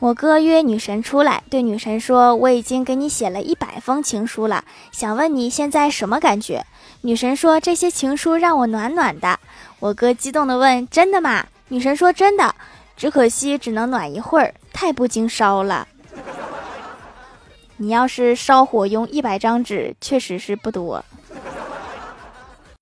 我哥约女神出来，对女神说：“我已经给你写了一百封情书了，想问你现在什么感觉。”女神说：“这些情书让我暖暖的。”我哥激动地问：“真的吗？”女神说：“真的，只可惜只能暖一会儿，太不经烧了。”你要是烧火，用一百张纸确实是不多。